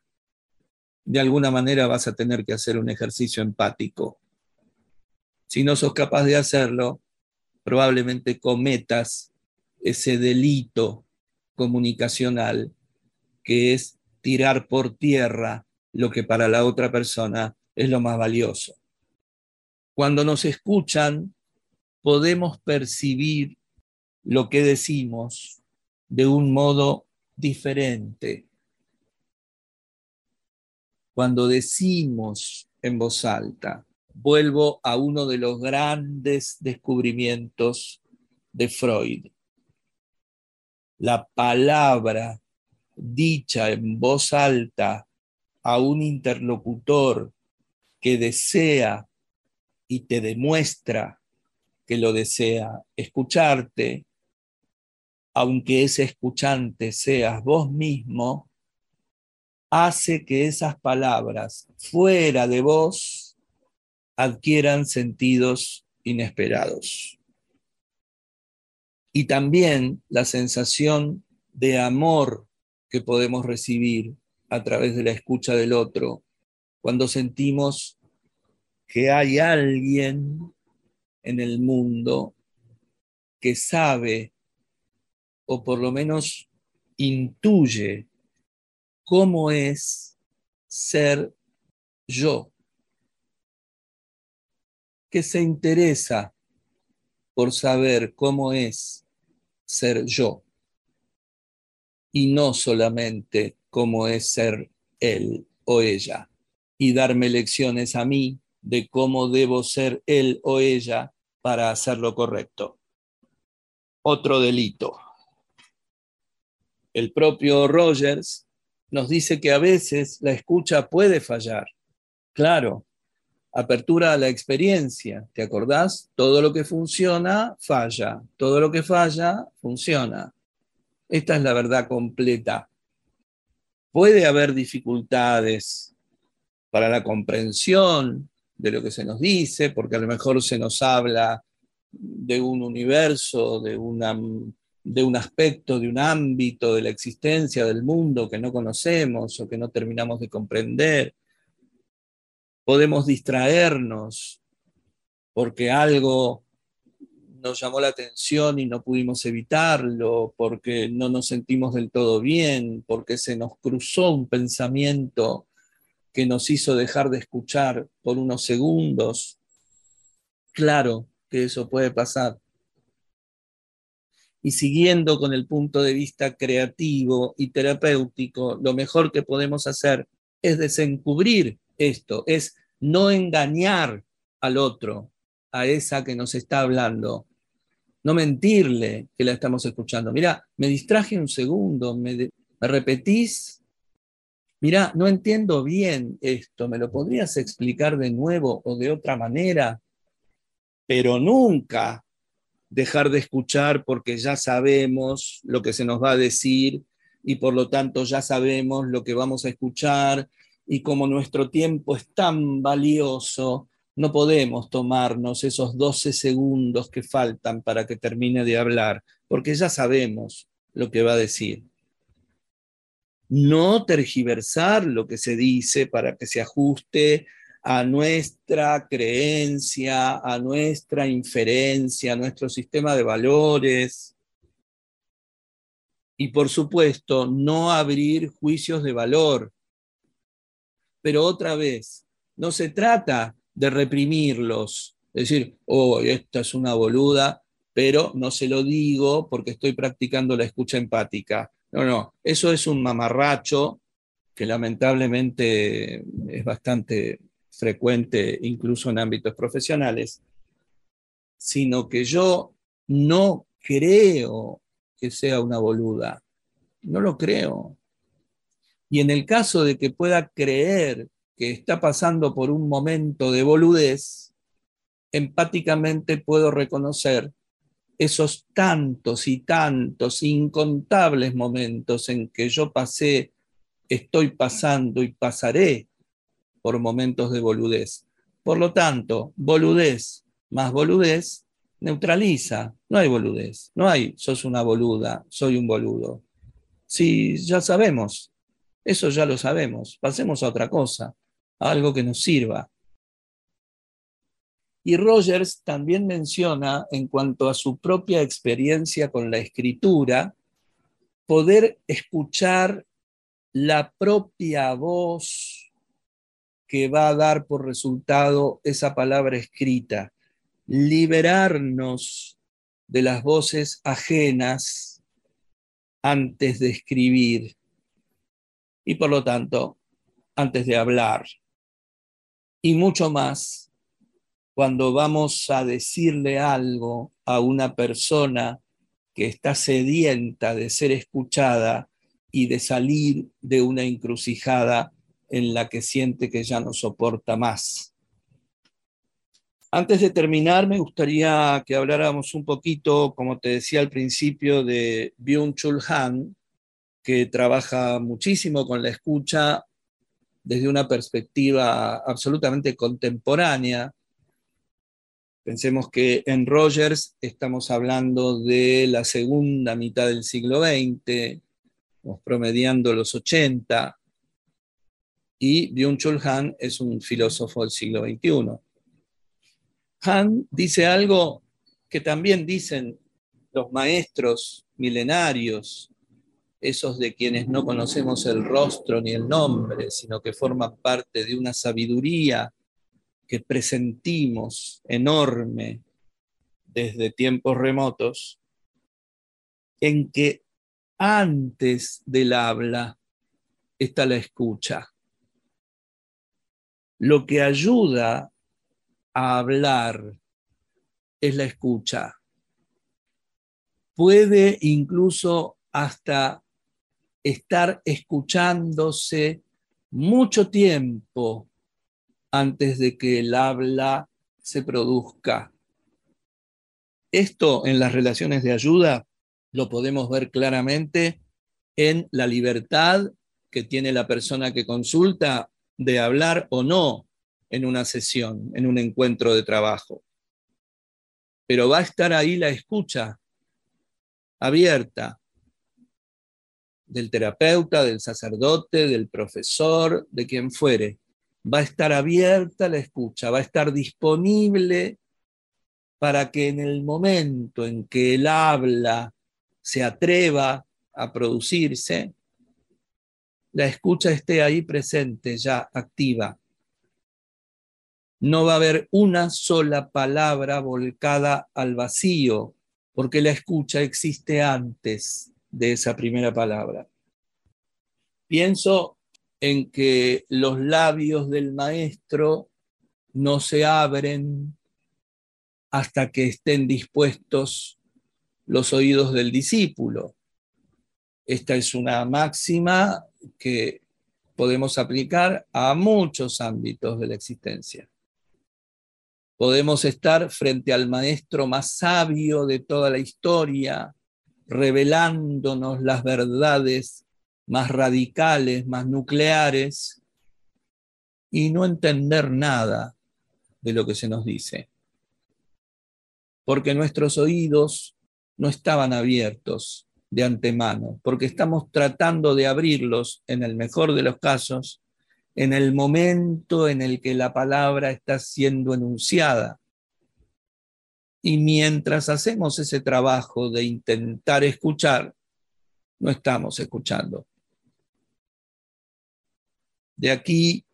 De alguna manera vas a tener que hacer un ejercicio empático. Si no sos capaz de hacerlo, probablemente cometas ese delito comunicacional que es tirar por tierra lo que para la otra persona es lo más valioso. Cuando nos escuchan, podemos percibir lo que decimos de un modo diferente. Cuando decimos en voz alta, vuelvo a uno de los grandes descubrimientos de Freud. La palabra dicha en voz alta a un interlocutor que desea y te demuestra que lo desea escucharte, aunque ese escuchante seas vos mismo, hace que esas palabras fuera de vos adquieran sentidos inesperados. Y también la sensación de amor que podemos recibir a través de la escucha del otro, cuando sentimos que hay alguien en el mundo que sabe o por lo menos intuye cómo es ser yo, que se interesa por saber cómo es ser yo y no solamente cómo es ser él o ella. Y darme lecciones a mí de cómo debo ser él o ella para hacer lo correcto. Otro delito el propio Rogers nos dice que a veces la escucha puede fallar. Claro, apertura a la experiencia, ¿te acordás? Todo lo que funciona, falla. Todo lo que falla, funciona. Esta es la verdad completa. Puede haber dificultades para la comprensión de lo que se nos dice, porque a lo mejor se nos habla de un universo, de una de un aspecto, de un ámbito de la existencia del mundo que no conocemos o que no terminamos de comprender. Podemos distraernos porque algo nos llamó la atención y no pudimos evitarlo, porque no nos sentimos del todo bien, porque se nos cruzó un pensamiento que nos hizo dejar de escuchar por unos segundos. Claro que eso puede pasar y siguiendo con el punto de vista creativo y terapéutico, lo mejor que podemos hacer es desencubrir esto, es no engañar al otro, a esa que nos está hablando, no mentirle que la estamos escuchando. Mira, me distraje un segundo, me, me repetís. Mira, no entiendo bien esto, ¿me lo podrías explicar de nuevo o de otra manera? Pero nunca dejar de escuchar porque ya sabemos lo que se nos va a decir y por lo tanto ya sabemos lo que vamos a escuchar y como nuestro tiempo es tan valioso, no podemos tomarnos esos 12 segundos que faltan para que termine de hablar, porque ya sabemos lo que va a decir. No tergiversar lo que se dice para que se ajuste a nuestra creencia, a nuestra inferencia, a nuestro sistema de valores. Y por supuesto, no abrir juicios de valor. Pero otra vez, no se trata de reprimirlos, decir, oh, esta es una boluda, pero no se lo digo porque estoy practicando la escucha empática. No, no, eso es un mamarracho que lamentablemente es bastante frecuente incluso en ámbitos profesionales, sino que yo no creo que sea una boluda, no lo creo. Y en el caso de que pueda creer que está pasando por un momento de boludez, empáticamente puedo reconocer esos tantos y tantos incontables momentos en que yo pasé, estoy pasando y pasaré por momentos de boludez. Por lo tanto, boludez más boludez neutraliza. No hay boludez, no hay sos una boluda, soy un boludo. Si ya sabemos, eso ya lo sabemos, pasemos a otra cosa, a algo que nos sirva. Y Rogers también menciona, en cuanto a su propia experiencia con la escritura, poder escuchar la propia voz que va a dar por resultado esa palabra escrita, liberarnos de las voces ajenas antes de escribir y por lo tanto antes de hablar. Y mucho más cuando vamos a decirle algo a una persona que está sedienta de ser escuchada y de salir de una encrucijada en la que siente que ya no soporta más. Antes de terminar, me gustaría que habláramos un poquito, como te decía al principio, de Byung-Chul Han, que trabaja muchísimo con la escucha desde una perspectiva absolutamente contemporánea. Pensemos que en Rogers estamos hablando de la segunda mitad del siglo XX, promediando los 80, y Byung-Chul Han es un filósofo del siglo XXI. Han dice algo que también dicen los maestros milenarios, esos de quienes no conocemos el rostro ni el nombre, sino que forman parte de una sabiduría que presentimos enorme desde tiempos remotos, en que antes del habla está la escucha lo que ayuda a hablar es la escucha. Puede incluso hasta estar escuchándose mucho tiempo antes de que el habla se produzca. Esto en las relaciones de ayuda lo podemos ver claramente en la libertad que tiene la persona que consulta de hablar o no en una sesión, en un encuentro de trabajo. Pero va a estar ahí la escucha abierta del terapeuta, del sacerdote, del profesor, de quien fuere. Va a estar abierta la escucha, va a estar disponible para que en el momento en que él habla se atreva a producirse, la escucha esté ahí presente, ya activa. No va a haber una sola palabra volcada al vacío, porque la escucha existe antes de esa primera palabra. Pienso en que los labios del maestro no se abren hasta que estén dispuestos los oídos del discípulo. Esta es una máxima que podemos aplicar a muchos ámbitos de la existencia. Podemos estar frente al maestro más sabio de toda la historia, revelándonos las verdades más radicales, más nucleares, y no entender nada de lo que se nos dice. Porque nuestros oídos no estaban abiertos de antemano, porque estamos tratando de abrirlos, en el mejor de los casos, en el momento en el que la palabra está siendo enunciada. Y mientras hacemos ese trabajo de intentar escuchar, no estamos escuchando. De aquí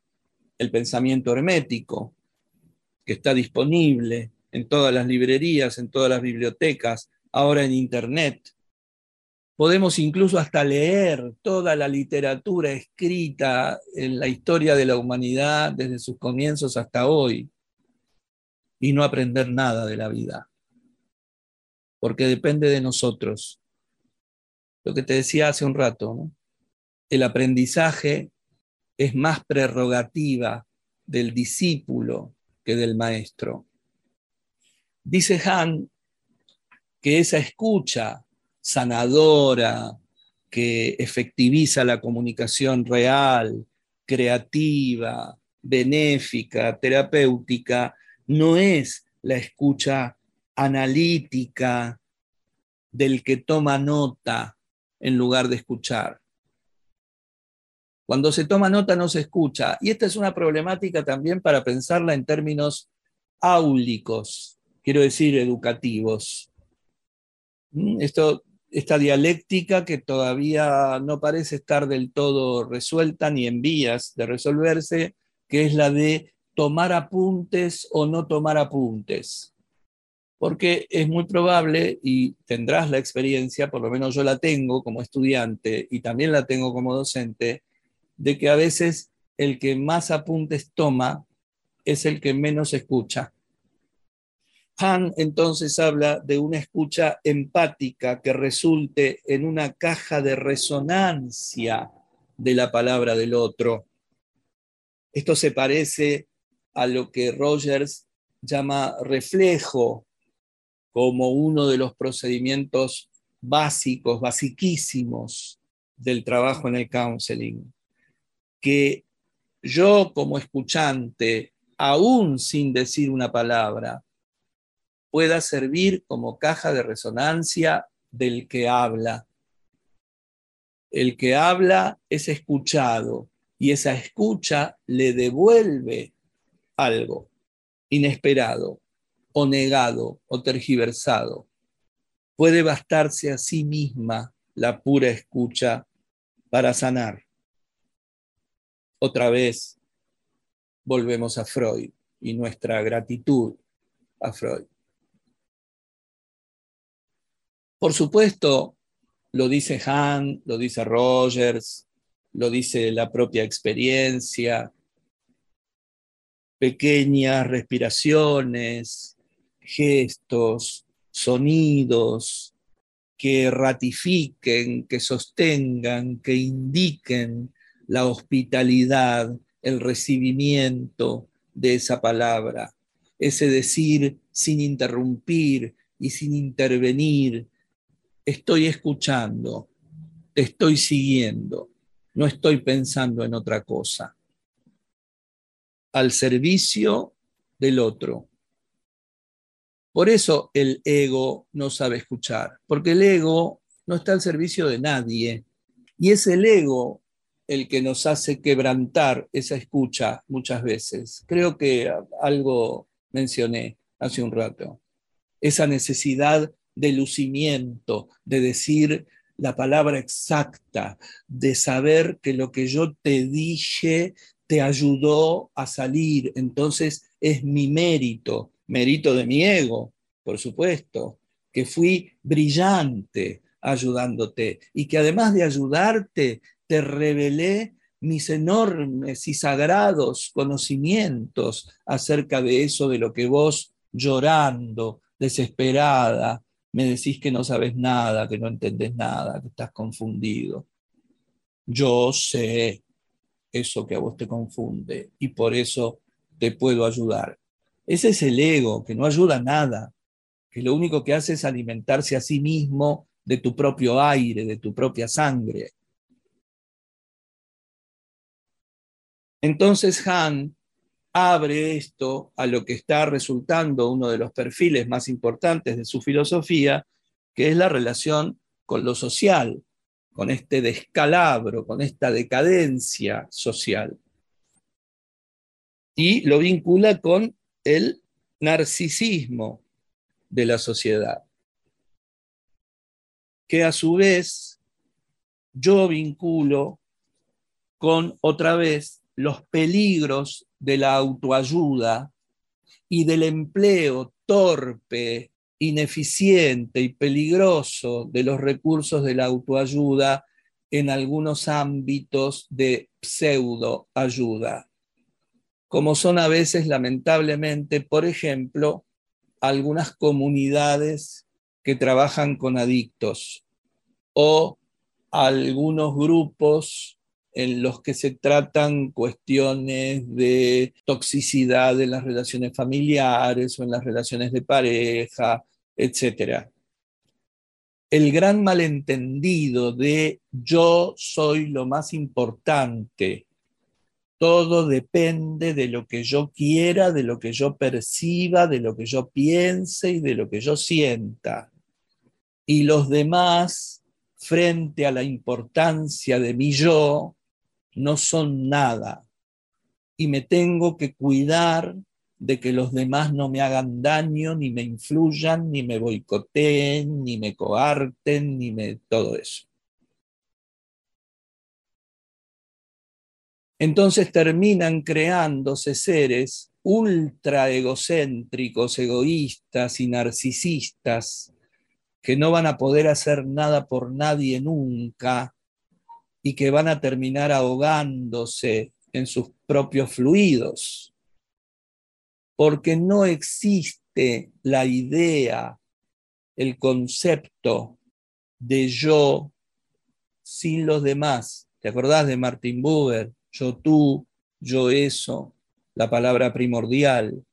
el pensamiento hermético, que está disponible en todas las librerías, en todas las bibliotecas, ahora en Internet. Podemos incluso hasta leer toda la literatura escrita en la historia de la humanidad desde sus comienzos hasta hoy y no aprender nada de la vida, porque depende de nosotros. Lo que te decía hace un rato, el aprendizaje es más prerrogativa del discípulo que del maestro. Dice Han que esa escucha sanadora, que efectiviza la comunicación real, creativa, benéfica, terapéutica, no es la escucha analítica del que toma nota en lugar de escuchar. Cuando se toma nota no se escucha. Y esta es una problemática también para pensarla en términos áulicos, quiero decir, educativos. Mm, esto, esta dialéctica que todavía no parece estar del todo resuelta ni en vías de resolverse, que es la de tomar apuntes o no tomar apuntes. Porque es muy probable, y tendrás la experiencia, por lo menos yo la tengo como estudiante y también la tengo como docente, de que a veces el que más apuntes toma es el que menos escucha. Han entonces habla de una escucha empática que resulte en una caja de resonancia de la palabra del otro. Esto se parece a lo que Rogers llama reflejo como uno de los procedimientos básicos, basiquísimos del trabajo en el counseling que yo como escuchante, aún sin decir una palabra, pueda servir como caja de resonancia del que habla. El que habla es escuchado y esa escucha le devuelve algo inesperado o negado o tergiversado. Puede bastarse a sí misma la pura escucha para sanar otra vez volvemos a Freud y nuestra gratitud a Freud. Por supuesto, lo dice Han, lo dice Rogers, lo dice la propia experiencia, pequeñas respiraciones, gestos, sonidos que ratifiquen, que sostengan, que indiquen la hospitalidad, el recibimiento de esa palabra, ese decir sin interrumpir y sin intervenir, estoy escuchando, te estoy siguiendo, no estoy pensando en otra cosa, al servicio del otro. Por eso el ego no sabe escuchar, porque el ego no está al servicio de nadie. Y es el ego el que nos hace quebrantar esa escucha muchas veces. Creo que algo mencioné hace un rato. Esa necesidad de lucimiento, de decir la palabra exacta, de saber que lo que yo te dije te ayudó a salir, entonces es mi mérito, mérito de mi ego, por supuesto, que fui brillante ayudándote y que además de ayudarte, te revelé mis enormes y sagrados conocimientos acerca de eso de lo que vos llorando, desesperada, me decís que no sabes nada, que no entendés nada, que estás confundido. Yo sé eso que a vos te confunde y por eso te puedo ayudar. Ese es el ego, que no ayuda a nada, que lo único que hace es alimentarse a sí mismo de tu propio aire, de tu propia sangre. Entonces Han abre esto a lo que está resultando uno de los perfiles más importantes de su filosofía, que es la relación con lo social, con este descalabro, con esta decadencia social. Y lo vincula con el narcisismo de la sociedad, que a su vez yo vinculo con otra vez los peligros de la autoayuda y del empleo torpe, ineficiente y peligroso de los recursos de la autoayuda en algunos ámbitos de pseudoayuda, como son a veces lamentablemente, por ejemplo, algunas comunidades que trabajan con adictos o algunos grupos en los que se tratan cuestiones de toxicidad en las relaciones familiares o en las relaciones de pareja, etc. El gran malentendido de yo soy lo más importante, todo depende de lo que yo quiera, de lo que yo perciba, de lo que yo piense y de lo que yo sienta. Y los demás, frente a la importancia de mi yo, no son nada y me tengo que cuidar de que los demás no me hagan daño, ni me influyan, ni me boicoteen, ni me coarten, ni me todo eso. Entonces terminan creándose seres ultra egocéntricos, egoístas y narcisistas que no van a poder hacer nada por nadie nunca, y que van a terminar ahogándose en sus propios fluidos, porque no existe la idea, el concepto de yo sin los demás. ¿Te acordás de Martin Buber? Yo tú, yo eso, la palabra primordial.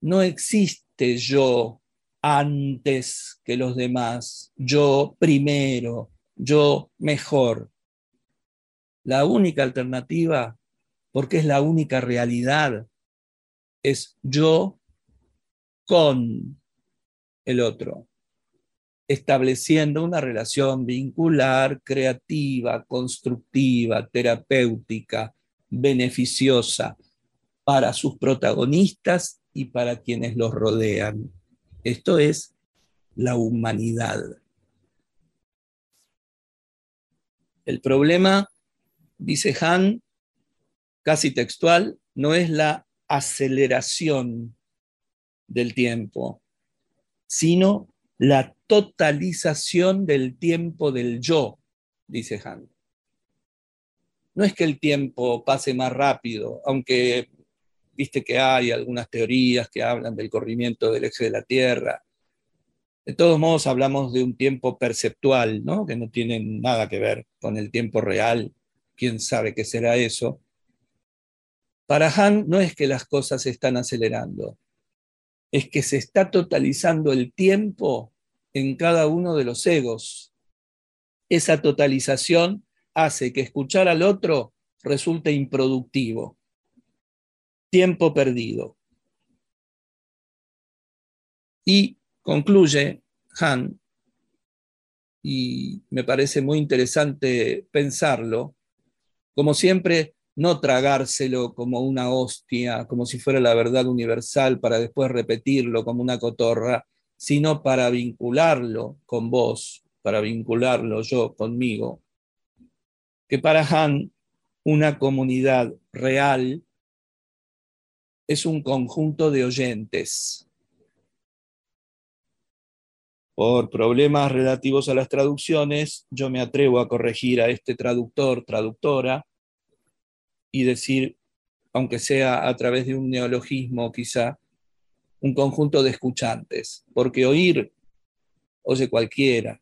No existe yo antes que los demás, yo primero, yo mejor. La única alternativa, porque es la única realidad, es yo con el otro, estableciendo una relación vincular, creativa, constructiva, terapéutica, beneficiosa para sus protagonistas y para quienes los rodean. Esto es la humanidad. El problema, dice Han, casi textual, no es la aceleración del tiempo, sino la totalización del tiempo del yo, dice Han. No es que el tiempo pase más rápido, aunque viste que hay algunas teorías que hablan del corrimiento del eje de la Tierra, de todos modos, hablamos de un tiempo perceptual, ¿no? que no tiene nada que ver con el tiempo real. ¿Quién sabe qué será eso? Para Han no es que las cosas se están acelerando, es que se está totalizando el tiempo en cada uno de los egos. Esa totalización hace que escuchar al otro resulte improductivo. Tiempo perdido. Y concluye Han, y me parece muy interesante pensarlo, como siempre, no tragárselo como una hostia, como si fuera la verdad universal para después repetirlo como una cotorra, sino para vincularlo con vos, para vincularlo yo conmigo. Que para Han una comunidad real es un conjunto de oyentes, por problemas relativos a las traducciones, yo me atrevo a corregir a este traductor, traductora, y decir, aunque sea a través de un neologismo quizá, un conjunto de escuchantes, porque oír oye cualquiera.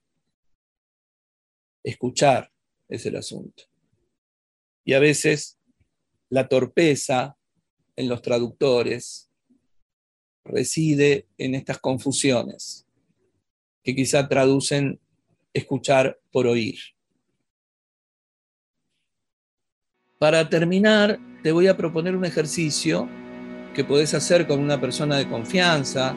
Escuchar es el asunto. Y a veces la torpeza en los traductores reside en estas confusiones que quizá traducen escuchar por oír. Para terminar, te voy a proponer un ejercicio que podés hacer con una persona de confianza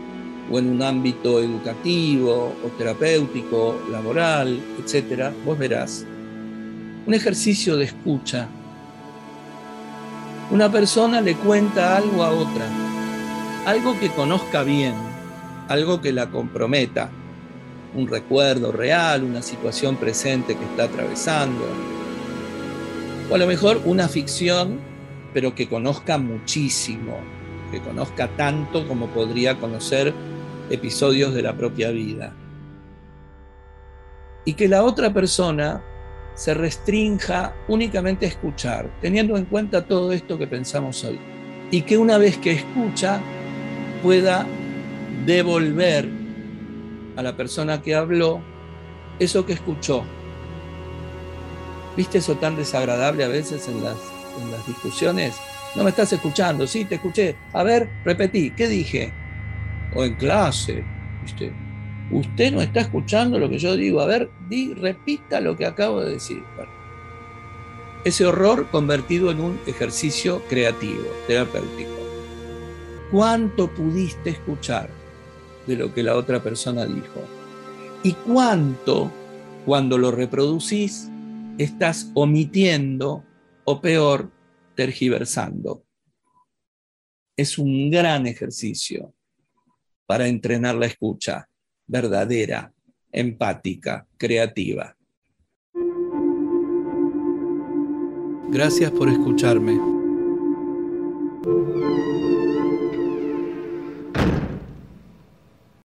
o en un ámbito educativo o terapéutico, laboral, etc. Vos verás. Un ejercicio de escucha. Una persona le cuenta algo a otra, algo que conozca bien, algo que la comprometa, un recuerdo real, una situación presente que está atravesando, o a lo mejor una ficción, pero que conozca muchísimo, que conozca tanto como podría conocer episodios de la propia vida. Y que la otra persona se restrinja únicamente a escuchar, teniendo en cuenta todo esto que pensamos hoy. Y que una vez que escucha, pueda devolver a la persona que habló eso que escuchó, ¿Viste eso tan desagradable a veces en las, en las discusiones? No me estás escuchando, sí, te escuché. A ver, repetí, ¿qué dije? O en clase, ¿viste? Usted no está escuchando lo que yo digo. A ver, di, repita lo que acabo de decir. ese horror convertido en un ejercicio creativo, terapéutico. ¿Cuánto pudiste escuchar de lo que la otra persona dijo? ¿Y cuánto, cuando lo reproducís, estás omitiendo o peor, tergiversando. Es un gran ejercicio para entrenar la escucha verdadera, empática, creativa. Gracias por escucharme.